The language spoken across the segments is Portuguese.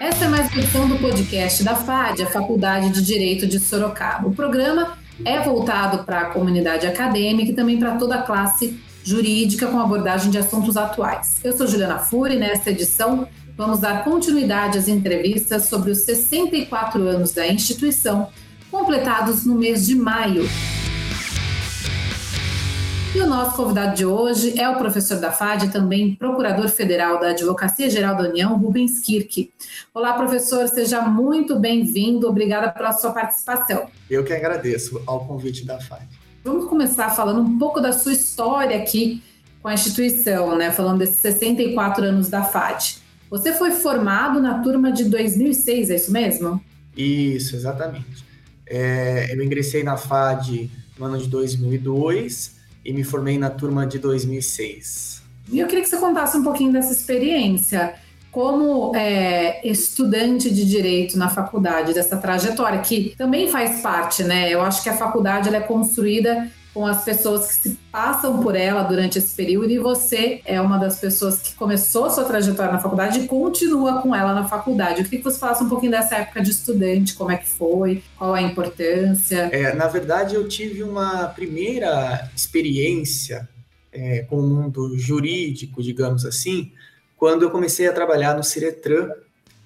Essa é mais uma edição do podcast da FAD, a Faculdade de Direito de Sorocaba. O programa é voltado para a comunidade acadêmica e também para toda a classe jurídica com abordagem de assuntos atuais. Eu sou Juliana Furi, nesta edição vamos dar continuidade às entrevistas sobre os 64 anos da instituição, completados no mês de maio. E o nosso convidado de hoje é o professor da FAD, também procurador federal da Advocacia Geral da União, Rubens Kirk. Olá, professor, seja muito bem-vindo. Obrigada pela sua participação. Eu que agradeço ao convite da FAD. Vamos começar falando um pouco da sua história aqui com a instituição, né? Falando desses 64 anos da FAD. Você foi formado na turma de 2006, é isso mesmo? Isso, exatamente. É, eu ingressei na FAD no ano de 2002 e me formei na turma de 2006. E eu queria que você contasse um pouquinho dessa experiência como é, estudante de direito na faculdade, dessa trajetória, que também faz parte, né? Eu acho que a faculdade é construída com as pessoas que se passam por ela durante esse período e você é uma das pessoas que começou sua trajetória na faculdade e continua com ela na faculdade. Eu queria que você falasse um pouquinho dessa época de estudante, como é que foi, qual a importância. É, na verdade, eu tive uma primeira experiência é, com o mundo jurídico, digamos assim, quando eu comecei a trabalhar no Ciretran,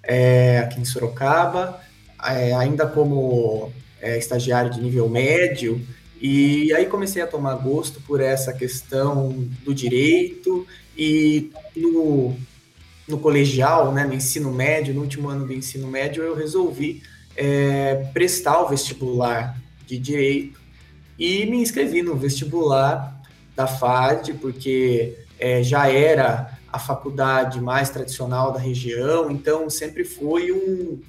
é, aqui em Sorocaba, é, ainda como é, estagiário de nível médio, e aí comecei a tomar gosto por essa questão do direito e no, no colegial, né, no ensino médio, no último ano do ensino médio, eu resolvi é, prestar o vestibular de direito e me inscrevi no vestibular da FAD, porque é, já era a faculdade mais tradicional da região, então sempre foi um,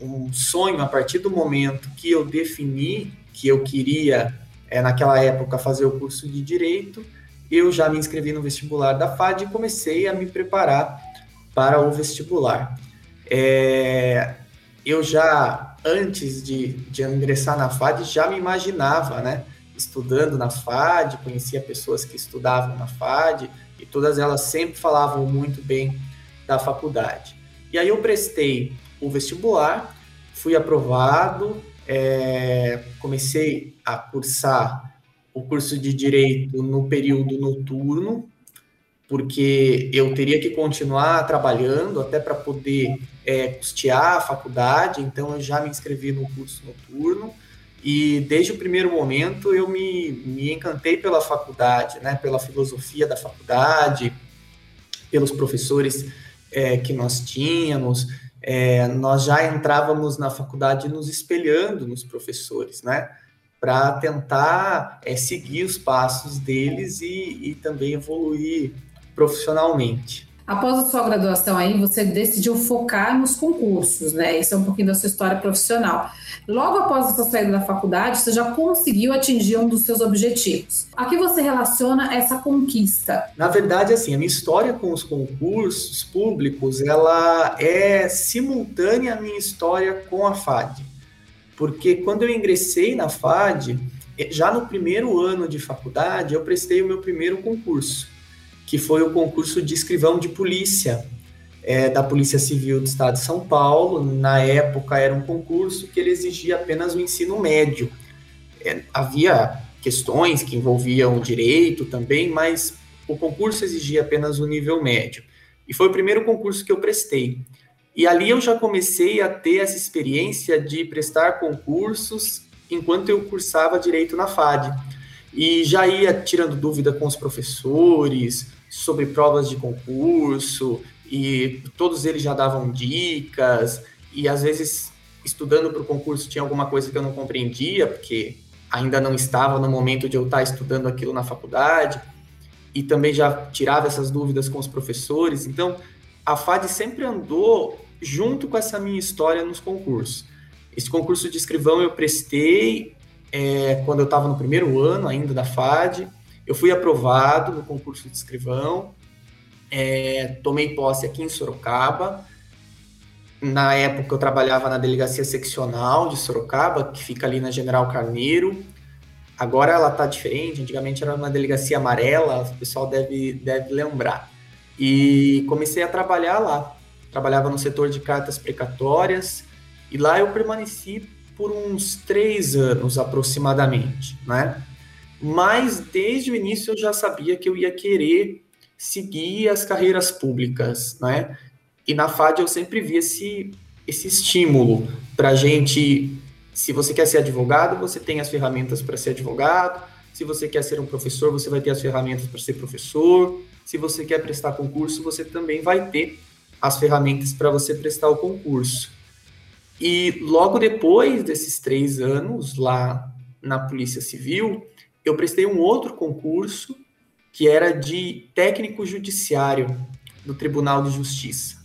um sonho a partir do momento que eu defini que eu queria é, naquela época, fazer o curso de Direito, eu já me inscrevi no vestibular da FAD e comecei a me preparar para o vestibular. É, eu já, antes de, de ingressar na FAD, já me imaginava, né, estudando na FAD, conhecia pessoas que estudavam na FAD, e todas elas sempre falavam muito bem da faculdade. E aí eu prestei o vestibular, fui aprovado, é, comecei a cursar o curso de direito no período noturno, porque eu teria que continuar trabalhando até para poder é, custear a faculdade, então eu já me inscrevi no curso noturno e desde o primeiro momento eu me, me encantei pela faculdade, né, pela filosofia da faculdade, pelos professores é, que nós tínhamos, é, nós já entrávamos na faculdade nos espelhando nos professores, né? Para tentar é, seguir os passos deles e, e também evoluir profissionalmente. Após a sua graduação aí, você decidiu focar nos concursos, né? Isso é um pouquinho da sua história profissional. Logo após a sua saída da faculdade, você já conseguiu atingir um dos seus objetivos. A que você relaciona essa conquista? Na verdade, assim, a minha história com os concursos públicos, ela é simultânea à minha história com a FAD. Porque quando eu ingressei na FAD, já no primeiro ano de faculdade, eu prestei o meu primeiro concurso que foi o concurso de escrivão de polícia é, da Polícia Civil do Estado de São Paulo. Na época era um concurso que ele exigia apenas o ensino médio. É, havia questões que envolviam direito também, mas o concurso exigia apenas o nível médio. E foi o primeiro concurso que eu prestei. E ali eu já comecei a ter essa experiência de prestar concursos enquanto eu cursava direito na FAD. E já ia tirando dúvida com os professores, sobre provas de concurso e todos eles já davam dicas e às vezes estudando para o concurso tinha alguma coisa que eu não compreendia porque ainda não estava no momento de eu estar estudando aquilo na faculdade e também já tirava essas dúvidas com os professores. Então, a FAD sempre andou junto com essa minha história nos concursos. Esse concurso de escrivão eu prestei é, quando eu estava no primeiro ano ainda da FAD. Eu fui aprovado no concurso de escrivão, é, tomei posse aqui em Sorocaba. Na época eu trabalhava na delegacia seccional de Sorocaba, que fica ali na General Carneiro. Agora ela está diferente, antigamente era uma delegacia amarela, o pessoal deve, deve lembrar. E comecei a trabalhar lá. trabalhava no setor de cartas precatórias, e lá eu permaneci por uns três anos aproximadamente, né? Mas desde o início eu já sabia que eu ia querer seguir as carreiras públicas, né? E na FAD eu sempre vi esse, esse estímulo para gente. Se você quer ser advogado, você tem as ferramentas para ser advogado. Se você quer ser um professor, você vai ter as ferramentas para ser professor. Se você quer prestar concurso, você também vai ter as ferramentas para você prestar o concurso. E logo depois desses três anos lá na Polícia Civil, eu prestei um outro concurso que era de técnico judiciário do Tribunal de Justiça.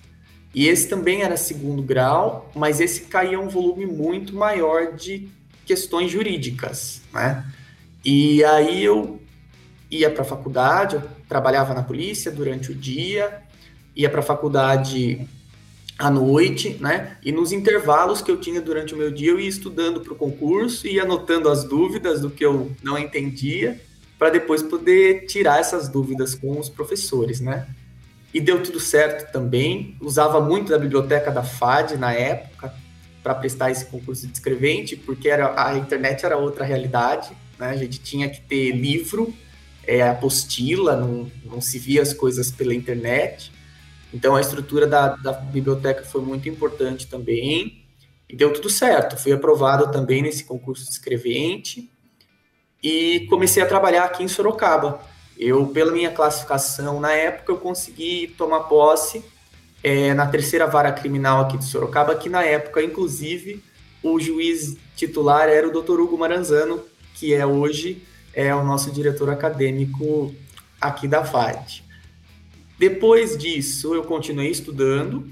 E esse também era segundo grau, mas esse caía um volume muito maior de questões jurídicas, né? E aí eu ia para a faculdade, eu trabalhava na polícia durante o dia, ia para a faculdade à noite, né? E nos intervalos que eu tinha durante o meu dia, eu ia estudando para o concurso e anotando as dúvidas do que eu não entendia, para depois poder tirar essas dúvidas com os professores, né? E deu tudo certo também. Usava muito da biblioteca da FAD na época para prestar esse concurso de escrevente, porque era, a internet era outra realidade, né? A gente tinha que ter livro, é, apostila, não, não se via as coisas pela internet. Então a estrutura da, da biblioteca foi muito importante também e deu tudo certo. Fui aprovado também nesse concurso de escrevente e comecei a trabalhar aqui em Sorocaba. Eu, pela minha classificação na época, eu consegui tomar posse é, na terceira vara criminal aqui de Sorocaba, que na época, inclusive, o juiz titular era o Dr. Hugo Maranzano, que é hoje é o nosso diretor acadêmico aqui da FAD. Depois disso, eu continuei estudando,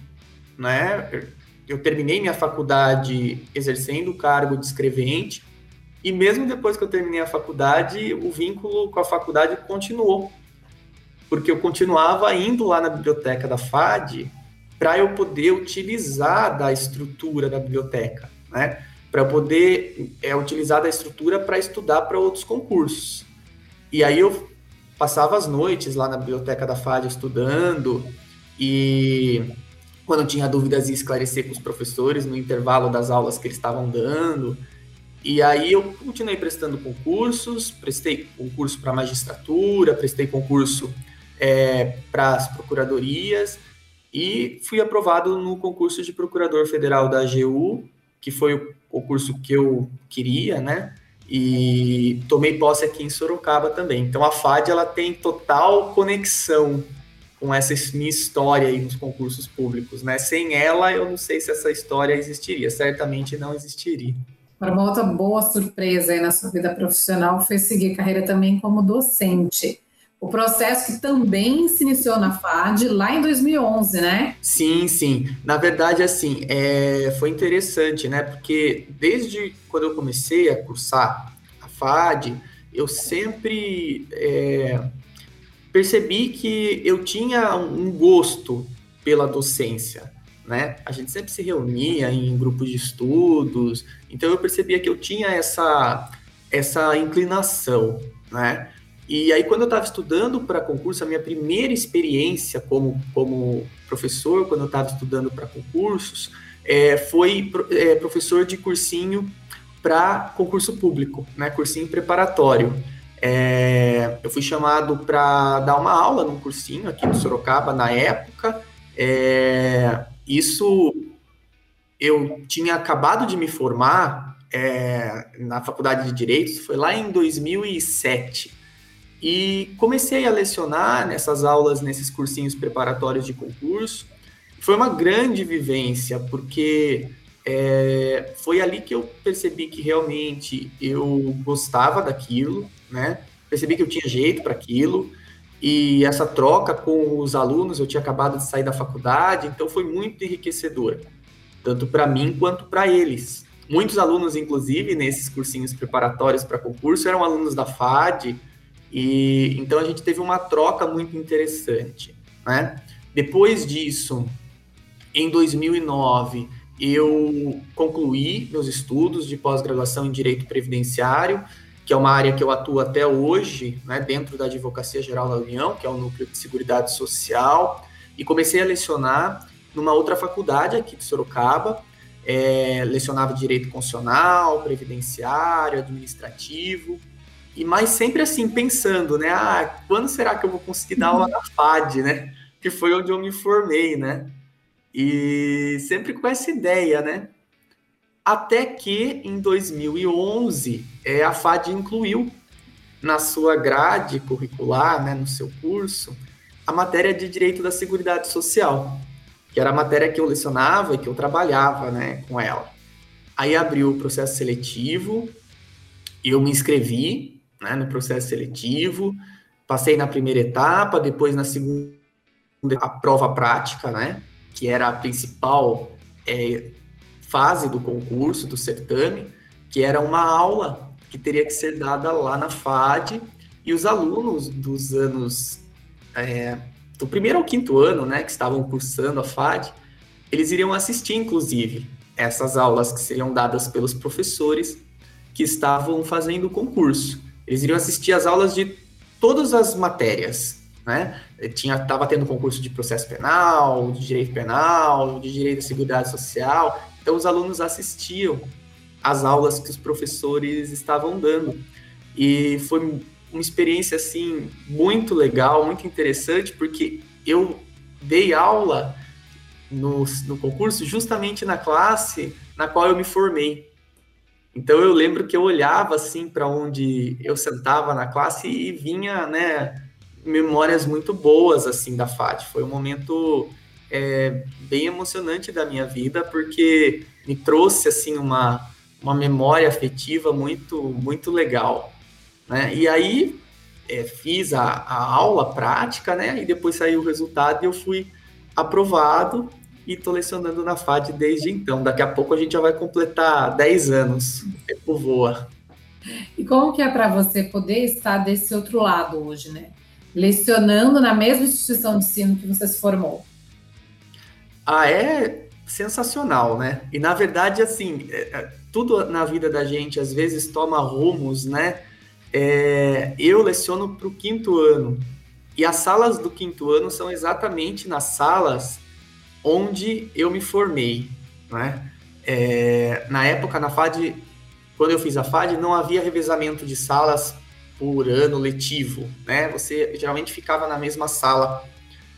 né? Eu terminei minha faculdade exercendo o cargo de escrevente, e mesmo depois que eu terminei a faculdade, o vínculo com a faculdade continuou. Porque eu continuava indo lá na biblioteca da FAD para eu poder utilizar da estrutura da biblioteca, né? Para poder é, utilizar da estrutura para estudar para outros concursos. E aí eu passava as noites lá na biblioteca da FAD estudando e quando tinha dúvidas ia esclarecer com os professores no intervalo das aulas que eles estavam dando. E aí eu continuei prestando concursos, prestei concurso para magistratura, prestei concurso é, para as procuradorias e fui aprovado no concurso de procurador federal da AGU, que foi o concurso que eu queria, né? E tomei posse aqui em Sorocaba também. Então a FAD ela tem total conexão com essa minha história aí nos concursos públicos, né? Sem ela, eu não sei se essa história existiria, certamente não existiria. Uma outra boa surpresa aí na sua vida profissional foi seguir carreira também como docente. O processo que também se iniciou na FAD lá em 2011, né? Sim, sim. Na verdade, assim, é, foi interessante, né? Porque desde quando eu comecei a cursar a FAD, eu sempre é, percebi que eu tinha um gosto pela docência, né? A gente sempre se reunia em grupos de estudos, então eu percebia que eu tinha essa, essa inclinação, né? E aí, quando eu estava estudando para concurso, a minha primeira experiência como, como professor, quando eu estava estudando para concursos, é, foi é, professor de cursinho para concurso público, né, cursinho preparatório. É, eu fui chamado para dar uma aula num cursinho aqui no Sorocaba na época. É, isso eu tinha acabado de me formar é, na faculdade de Direito, foi lá em 2007. E comecei a lecionar nessas aulas, nesses cursinhos preparatórios de concurso. Foi uma grande vivência, porque é, foi ali que eu percebi que realmente eu gostava daquilo, né? Percebi que eu tinha jeito para aquilo. E essa troca com os alunos, eu tinha acabado de sair da faculdade, então foi muito enriquecedor, tanto para mim quanto para eles. Muitos alunos, inclusive, nesses cursinhos preparatórios para concurso, eram alunos da FAD, e então a gente teve uma troca muito interessante, né? Depois disso, em 2009, eu concluí meus estudos de pós-graduação em Direito Previdenciário, que é uma área que eu atuo até hoje, né, dentro da Advocacia Geral da União, que é o núcleo de Seguridade Social, e comecei a lecionar numa outra faculdade aqui de Sorocaba, é, lecionava direito constitucional, previdenciário, administrativo, e mais sempre assim, pensando, né? Ah, quando será que eu vou conseguir dar aula na FAD, né? Que foi onde eu me formei, né? E sempre com essa ideia, né? Até que em 2011 é, a FAD incluiu na sua grade curricular, né, no seu curso, a matéria de Direito da Seguridade Social, que era a matéria que eu lecionava e que eu trabalhava né, com ela. Aí abriu o processo seletivo, eu me inscrevi né, no processo seletivo, passei na primeira etapa, depois na segunda a prova prática, né, que era a principal é, fase do concurso, do certame, que era uma aula que teria que ser dada lá na FAD, e os alunos dos anos é, do primeiro ao quinto ano, né, que estavam cursando a FAD, eles iriam assistir, inclusive, essas aulas que seriam dadas pelos professores que estavam fazendo o concurso. Eles iriam assistir as aulas de todas as matérias, né? Tinha, estava tendo concurso de processo penal, de direito penal, de direito à seguridade social. Então, os alunos assistiam às aulas que os professores estavam dando. E foi uma experiência, assim, muito legal, muito interessante, porque eu dei aula no, no concurso justamente na classe na qual eu me formei. Então eu lembro que eu olhava assim para onde eu sentava na classe e vinha, né, memórias muito boas assim da FAT. Foi um momento é, bem emocionante da minha vida porque me trouxe assim uma, uma memória afetiva muito muito legal, né? E aí é, fiz a, a aula prática, né? E depois saiu o resultado e eu fui aprovado e estou lecionando na FAD desde então. Daqui a pouco a gente já vai completar 10 anos. O tempo voa. E como que é para você poder estar desse outro lado hoje, né? Lecionando na mesma instituição de ensino que você se formou? Ah, é sensacional, né? E na verdade, assim, é, é, tudo na vida da gente às vezes toma rumos, né? É, eu leciono para o quinto ano. E as salas do quinto ano são exatamente nas salas onde eu me formei, né? É, na época, na FAD, quando eu fiz a FAD, não havia revezamento de salas por ano letivo, né? Você geralmente ficava na mesma sala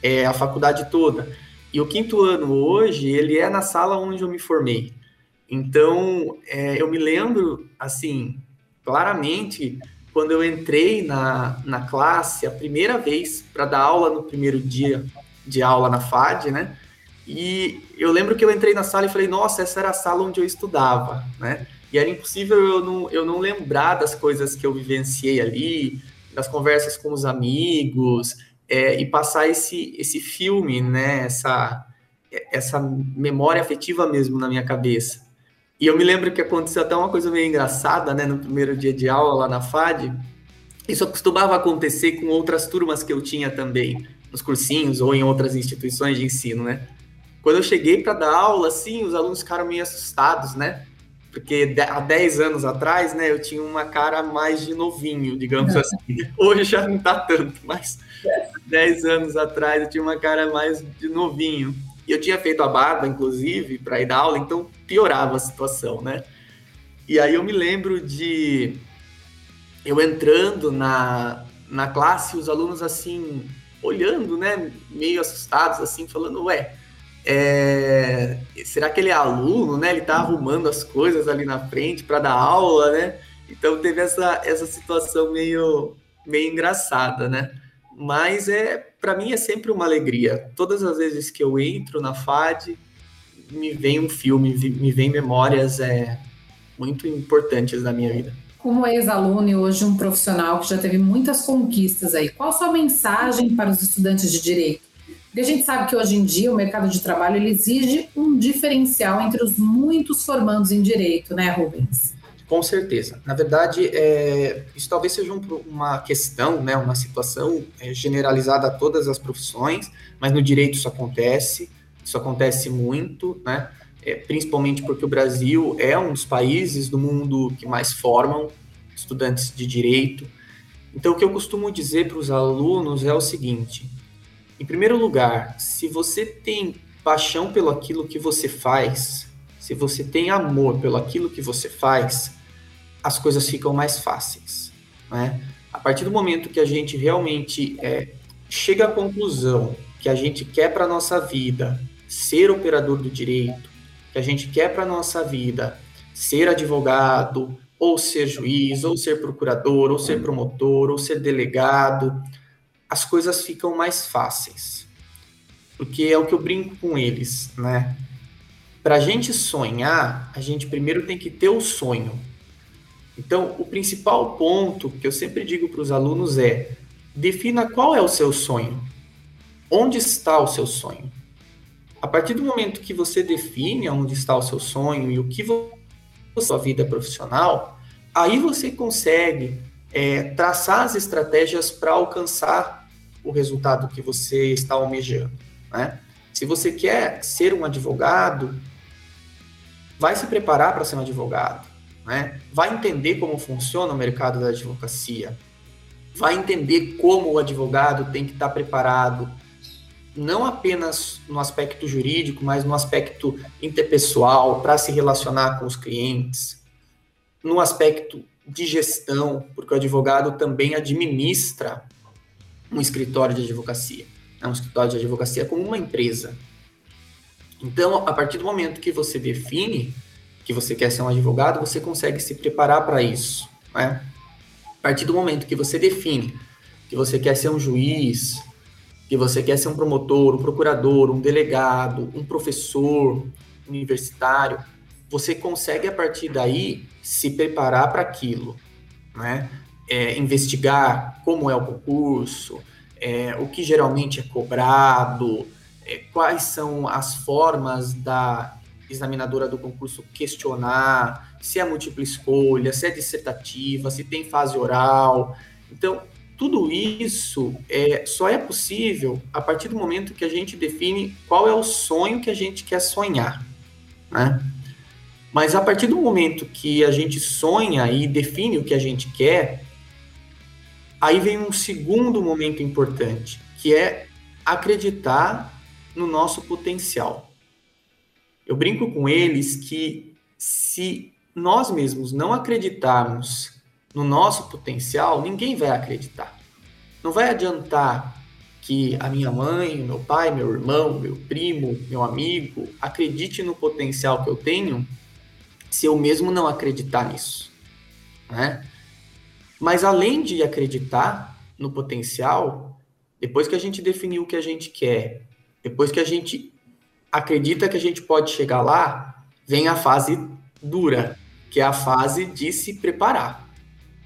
é, a faculdade toda. E o quinto ano hoje, ele é na sala onde eu me formei. Então, é, eu me lembro, assim, claramente, quando eu entrei na, na classe a primeira vez para dar aula no primeiro dia de aula na FAD, né? E eu lembro que eu entrei na sala e falei, nossa, essa era a sala onde eu estudava, né? E era impossível eu não, eu não lembrar das coisas que eu vivenciei ali, das conversas com os amigos, é, e passar esse, esse filme, né? Essa, essa memória afetiva mesmo na minha cabeça. E eu me lembro que aconteceu até uma coisa meio engraçada, né? No primeiro dia de aula lá na FAD. Isso costumava acontecer com outras turmas que eu tinha também, nos cursinhos ou em outras instituições de ensino, né? Quando eu cheguei para dar aula, assim, os alunos ficaram meio assustados, né? Porque há 10 anos atrás, né, eu tinha uma cara mais de novinho, digamos assim. Hoje já não tá tanto, mas 10 anos atrás eu tinha uma cara mais de novinho. E eu tinha feito a barba, inclusive, para ir dar aula, então piorava a situação, né? E aí eu me lembro de eu entrando na, na classe, os alunos assim, olhando, né, meio assustados, assim, falando, ué, é, será que ele é aluno, né? Ele está arrumando as coisas ali na frente para dar aula, né? Então teve essa, essa situação meio, meio engraçada, né? Mas é para mim é sempre uma alegria. Todas as vezes que eu entro na FAD, me vem um filme, me vem memórias é, muito importantes da minha vida. Como ex-aluno e hoje um profissional que já teve muitas conquistas aí, qual a sua mensagem para os estudantes de direito? Porque a gente sabe que hoje em dia o mercado de trabalho ele exige um diferencial entre os muitos formandos em direito, né, Rubens? Com certeza. Na verdade, é, isso talvez seja um, uma questão, né, uma situação é, generalizada a todas as profissões, mas no direito isso acontece, isso acontece muito, né, é, principalmente porque o Brasil é um dos países do mundo que mais formam estudantes de direito. Então, o que eu costumo dizer para os alunos é o seguinte: em primeiro lugar, se você tem paixão pelo aquilo que você faz, se você tem amor pelo aquilo que você faz, as coisas ficam mais fáceis, né? A partir do momento que a gente realmente é, chega à conclusão que a gente quer para nossa vida ser operador do direito, que a gente quer para nossa vida ser advogado, ou ser juiz, ou ser procurador, ou ser promotor, ou ser delegado, as coisas ficam mais fáceis. Porque é o que eu brinco com eles, né? Para a gente sonhar, a gente primeiro tem que ter o sonho. Então, o principal ponto que eu sempre digo para os alunos é: defina qual é o seu sonho. Onde está o seu sonho? A partir do momento que você define onde está o seu sonho e o que você sua vida profissional, aí você consegue é, traçar as estratégias para alcançar o resultado que você está almejando. Né? Se você quer ser um advogado, vai se preparar para ser um advogado, né? Vai entender como funciona o mercado da advocacia, vai entender como o advogado tem que estar preparado, não apenas no aspecto jurídico, mas no aspecto interpessoal, para se relacionar com os clientes, no aspecto de gestão, porque o advogado também administra um escritório de advocacia, é um escritório de advocacia como uma empresa. Então, a partir do momento que você define que você quer ser um advogado, você consegue se preparar para isso. Né? A partir do momento que você define que você quer ser um juiz, que você quer ser um promotor, um procurador, um delegado, um professor universitário, você consegue a partir daí se preparar para aquilo, né? É, investigar como é o concurso, é, o que geralmente é cobrado, é, quais são as formas da examinadora do concurso questionar, se é múltipla escolha, se é dissertativa, se tem fase oral. Então, tudo isso é, só é possível a partir do momento que a gente define qual é o sonho que a gente quer sonhar, né? Mas a partir do momento que a gente sonha e define o que a gente quer, aí vem um segundo momento importante, que é acreditar no nosso potencial. Eu brinco com eles que se nós mesmos não acreditarmos no nosso potencial, ninguém vai acreditar. Não vai adiantar que a minha mãe, meu pai, meu irmão, meu primo, meu amigo acredite no potencial que eu tenho se eu mesmo não acreditar nisso, né? Mas além de acreditar no potencial, depois que a gente definiu o que a gente quer, depois que a gente acredita que a gente pode chegar lá, vem a fase dura, que é a fase de se preparar,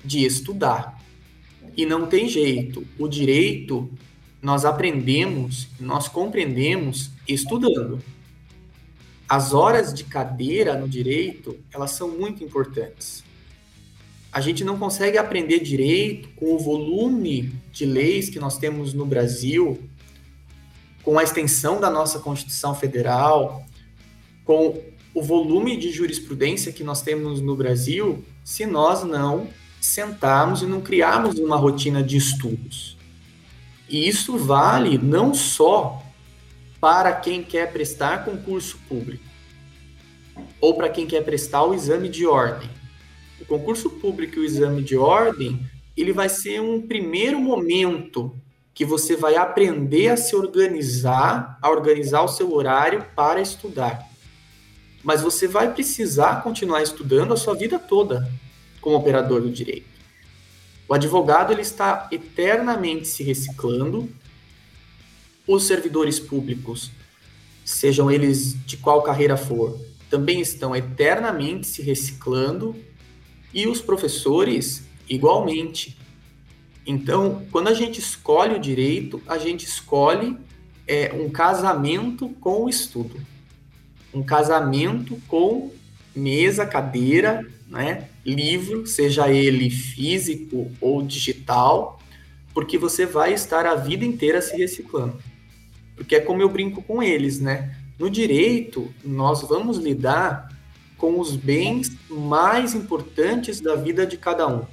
de estudar. E não tem jeito. O direito nós aprendemos, nós compreendemos estudando. As horas de cadeira no direito, elas são muito importantes. A gente não consegue aprender direito com o volume de leis que nós temos no Brasil, com a extensão da nossa Constituição Federal, com o volume de jurisprudência que nós temos no Brasil, se nós não sentarmos e não criarmos uma rotina de estudos. E isso vale não só para quem quer prestar concurso público ou para quem quer prestar o exame de ordem. O concurso público e o exame de ordem, ele vai ser um primeiro momento que você vai aprender a se organizar, a organizar o seu horário para estudar. Mas você vai precisar continuar estudando a sua vida toda como operador do direito. O advogado ele está eternamente se reciclando. Os servidores públicos, sejam eles de qual carreira for, também estão eternamente se reciclando e os professores igualmente. Então, quando a gente escolhe o direito, a gente escolhe é, um casamento com o estudo, um casamento com mesa, cadeira, né, livro, seja ele físico ou digital, porque você vai estar a vida inteira se reciclando. Porque é como eu brinco com eles, né? No direito, nós vamos lidar com os bens mais importantes da vida de cada um.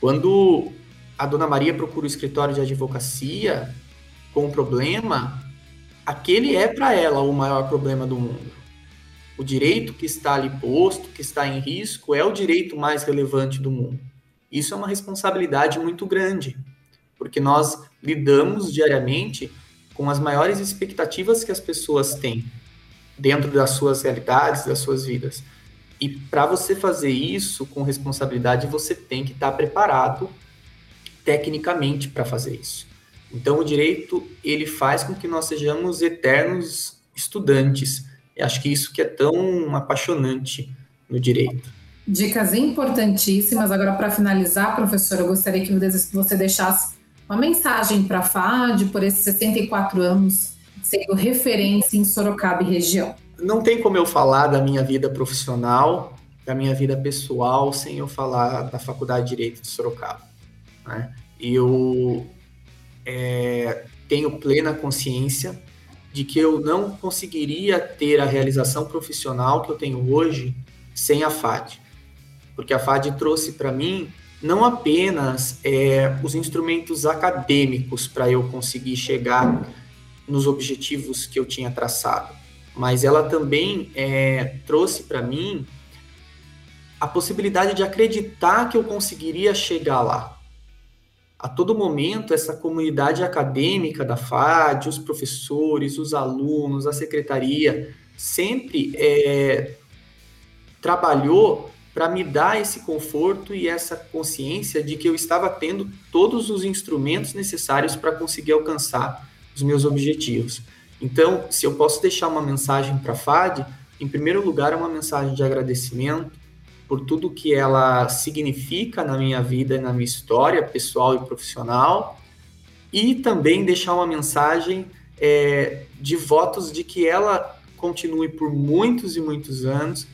Quando a dona Maria procura o escritório de advocacia com um problema, aquele é para ela o maior problema do mundo. O direito que está ali posto, que está em risco, é o direito mais relevante do mundo. Isso é uma responsabilidade muito grande, porque nós lidamos diariamente com as maiores expectativas que as pessoas têm dentro das suas realidades, das suas vidas. E para você fazer isso com responsabilidade, você tem que estar preparado tecnicamente para fazer isso. Então, o direito ele faz com que nós sejamos eternos estudantes. Eu acho que isso que é tão apaixonante no direito. Dicas importantíssimas. Agora, para finalizar, professor, eu gostaria que você deixasse uma mensagem para a FAD por esses 64 anos sendo referência em Sorocaba e região. Não tem como eu falar da minha vida profissional, da minha vida pessoal, sem eu falar da Faculdade de Direito de Sorocaba. Né? Eu é, tenho plena consciência de que eu não conseguiria ter a realização profissional que eu tenho hoje sem a FAD porque a FAD trouxe para mim não apenas é, os instrumentos acadêmicos para eu conseguir chegar nos objetivos que eu tinha traçado, mas ela também é, trouxe para mim a possibilidade de acreditar que eu conseguiria chegar lá. A todo momento, essa comunidade acadêmica da FAD, os professores, os alunos, a secretaria, sempre é, trabalhou para me dar esse conforto e essa consciência de que eu estava tendo todos os instrumentos necessários para conseguir alcançar os meus objetivos. Então, se eu posso deixar uma mensagem para a FAD, em primeiro lugar, é uma mensagem de agradecimento por tudo que ela significa na minha vida e na minha história pessoal e profissional, e também deixar uma mensagem é, de votos de que ela continue por muitos e muitos anos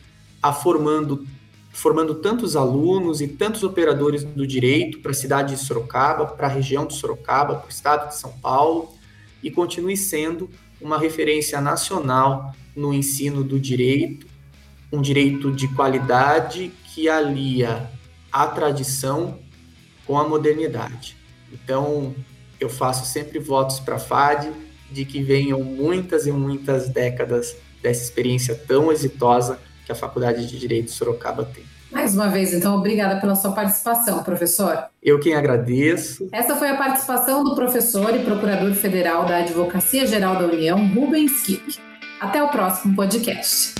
a formando formando tantos alunos e tantos operadores do direito para a cidade de Sorocaba, para a região de Sorocaba, para o estado de São Paulo, e continue sendo uma referência nacional no ensino do direito, um direito de qualidade que alia a tradição com a modernidade. Então, eu faço sempre votos para a FAD de que venham muitas e muitas décadas dessa experiência tão exitosa que a Faculdade de Direito de Sorocaba tem. Mais uma vez, então, obrigada pela sua participação, professor. Eu quem agradeço. Essa foi a participação do professor e procurador federal da Advocacia Geral da União, Rubens Kick. Até o próximo podcast.